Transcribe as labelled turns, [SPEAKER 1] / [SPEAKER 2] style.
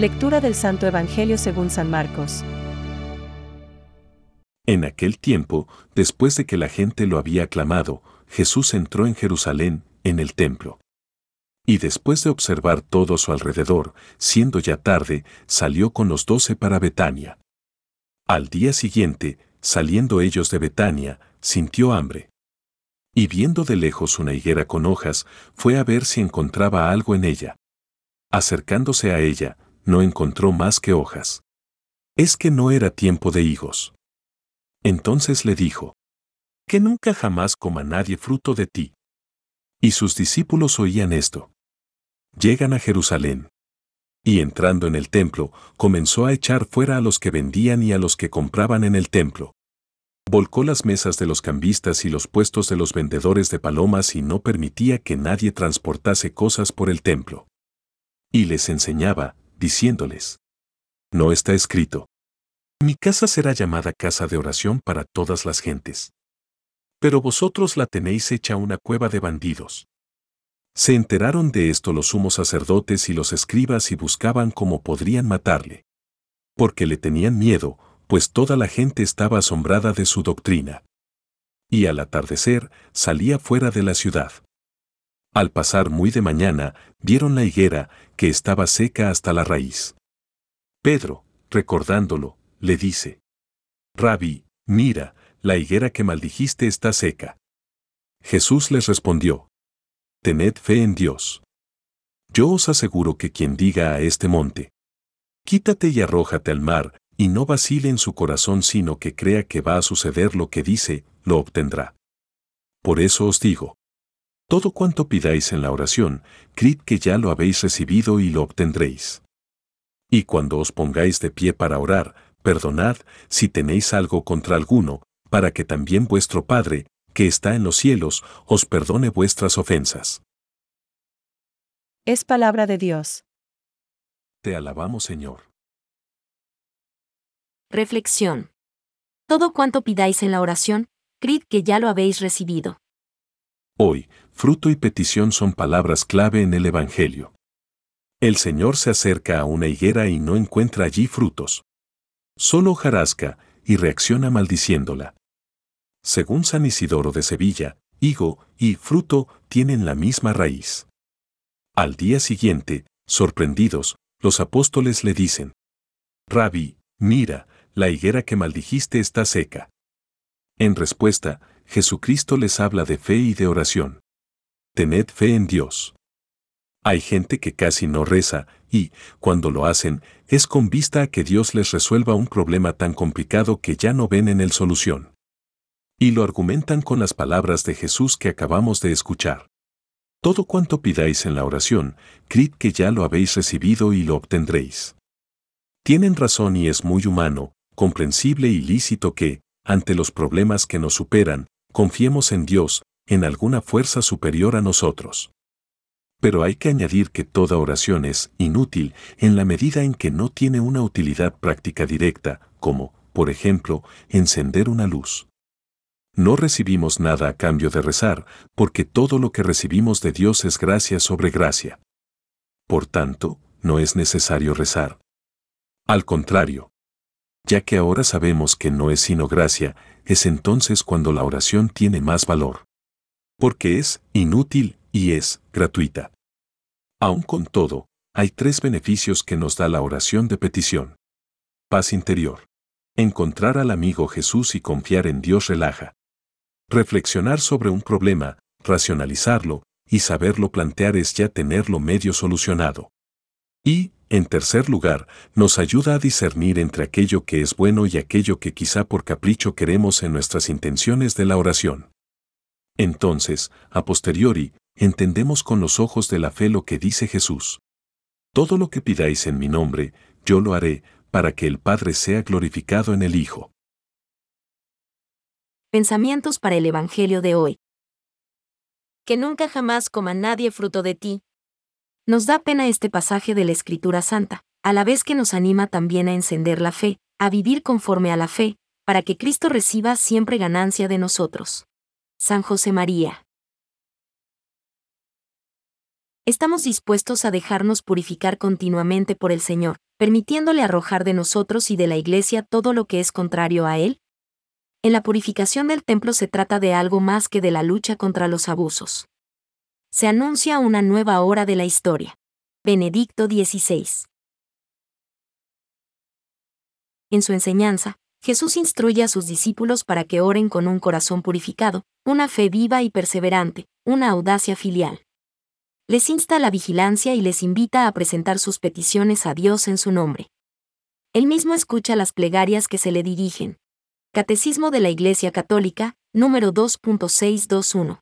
[SPEAKER 1] Lectura del Santo Evangelio según San Marcos.
[SPEAKER 2] En aquel tiempo, después de que la gente lo había aclamado, Jesús entró en Jerusalén, en el templo. Y después de observar todo su alrededor, siendo ya tarde, salió con los doce para Betania. Al día siguiente, saliendo ellos de Betania, sintió hambre. Y viendo de lejos una higuera con hojas, fue a ver si encontraba algo en ella. Acercándose a ella, no encontró más que hojas. Es que no era tiempo de higos. Entonces le dijo, Que nunca jamás coma nadie fruto de ti. Y sus discípulos oían esto. Llegan a Jerusalén. Y entrando en el templo, comenzó a echar fuera a los que vendían y a los que compraban en el templo. Volcó las mesas de los cambistas y los puestos de los vendedores de palomas y no permitía que nadie transportase cosas por el templo. Y les enseñaba, diciéndoles, No está escrito. Mi casa será llamada casa de oración para todas las gentes. Pero vosotros la tenéis hecha una cueva de bandidos. Se enteraron de esto los sumos sacerdotes y los escribas y buscaban cómo podrían matarle. Porque le tenían miedo, pues toda la gente estaba asombrada de su doctrina. Y al atardecer salía fuera de la ciudad. Al pasar muy de mañana, vieron la higuera, que estaba seca hasta la raíz. Pedro, recordándolo, le dice, Rabbi, mira, la higuera que maldijiste está seca. Jesús les respondió, Tened fe en Dios. Yo os aseguro que quien diga a este monte, Quítate y arrójate al mar, y no vacile en su corazón sino que crea que va a suceder lo que dice, lo obtendrá. Por eso os digo, todo cuanto pidáis en la oración, creed que ya lo habéis recibido y lo obtendréis. Y cuando os pongáis de pie para orar, perdonad si tenéis algo contra alguno, para que también vuestro Padre, que está en los cielos, os perdone vuestras ofensas.
[SPEAKER 1] Es palabra de Dios.
[SPEAKER 2] Te alabamos, Señor.
[SPEAKER 3] Reflexión. Todo cuanto pidáis en la oración, creed que ya lo habéis recibido.
[SPEAKER 2] Hoy, fruto y petición son palabras clave en el Evangelio. El Señor se acerca a una higuera y no encuentra allí frutos. Solo jarasca y reacciona maldiciéndola. Según San Isidoro de Sevilla, higo y fruto tienen la misma raíz. Al día siguiente, sorprendidos, los apóstoles le dicen, Rabbi, mira, la higuera que maldijiste está seca. En respuesta, Jesucristo les habla de fe y de oración. Tened fe en Dios. Hay gente que casi no reza, y, cuando lo hacen, es con vista a que Dios les resuelva un problema tan complicado que ya no ven en él solución. Y lo argumentan con las palabras de Jesús que acabamos de escuchar. Todo cuanto pidáis en la oración, creed que ya lo habéis recibido y lo obtendréis. Tienen razón y es muy humano, comprensible y lícito que, ante los problemas que nos superan, confiemos en Dios, en alguna fuerza superior a nosotros. Pero hay que añadir que toda oración es inútil en la medida en que no tiene una utilidad práctica directa, como, por ejemplo, encender una luz. No recibimos nada a cambio de rezar, porque todo lo que recibimos de Dios es gracia sobre gracia. Por tanto, no es necesario rezar. Al contrario, ya que ahora sabemos que no es sino gracia, es entonces cuando la oración tiene más valor. Porque es inútil y es gratuita. Aun con todo, hay tres beneficios que nos da la oración de petición. Paz interior. Encontrar al amigo Jesús y confiar en Dios relaja. Reflexionar sobre un problema, racionalizarlo y saberlo plantear es ya tenerlo medio solucionado. Y, en tercer lugar, nos ayuda a discernir entre aquello que es bueno y aquello que quizá por capricho queremos en nuestras intenciones de la oración. Entonces, a posteriori, entendemos con los ojos de la fe lo que dice Jesús. Todo lo que pidáis en mi nombre, yo lo haré, para que el Padre sea glorificado en el Hijo.
[SPEAKER 3] Pensamientos para el Evangelio de hoy. Que nunca jamás coma nadie fruto de ti, nos da pena este pasaje de la Escritura Santa, a la vez que nos anima también a encender la fe, a vivir conforme a la fe, para que Cristo reciba siempre ganancia de nosotros. San José María. Estamos dispuestos a dejarnos purificar continuamente por el Señor, permitiéndole arrojar de nosotros y de la Iglesia todo lo que es contrario a él? En la purificación del templo se trata de algo más que de la lucha contra los abusos. Se anuncia una nueva hora de la historia. Benedicto XVI. En su enseñanza, Jesús instruye a sus discípulos para que oren con un corazón purificado, una fe viva y perseverante, una audacia filial. Les insta a la vigilancia y les invita a presentar sus peticiones a Dios en su nombre. Él mismo escucha las plegarias que se le dirigen, Catecismo de la Iglesia Católica, número 2.621.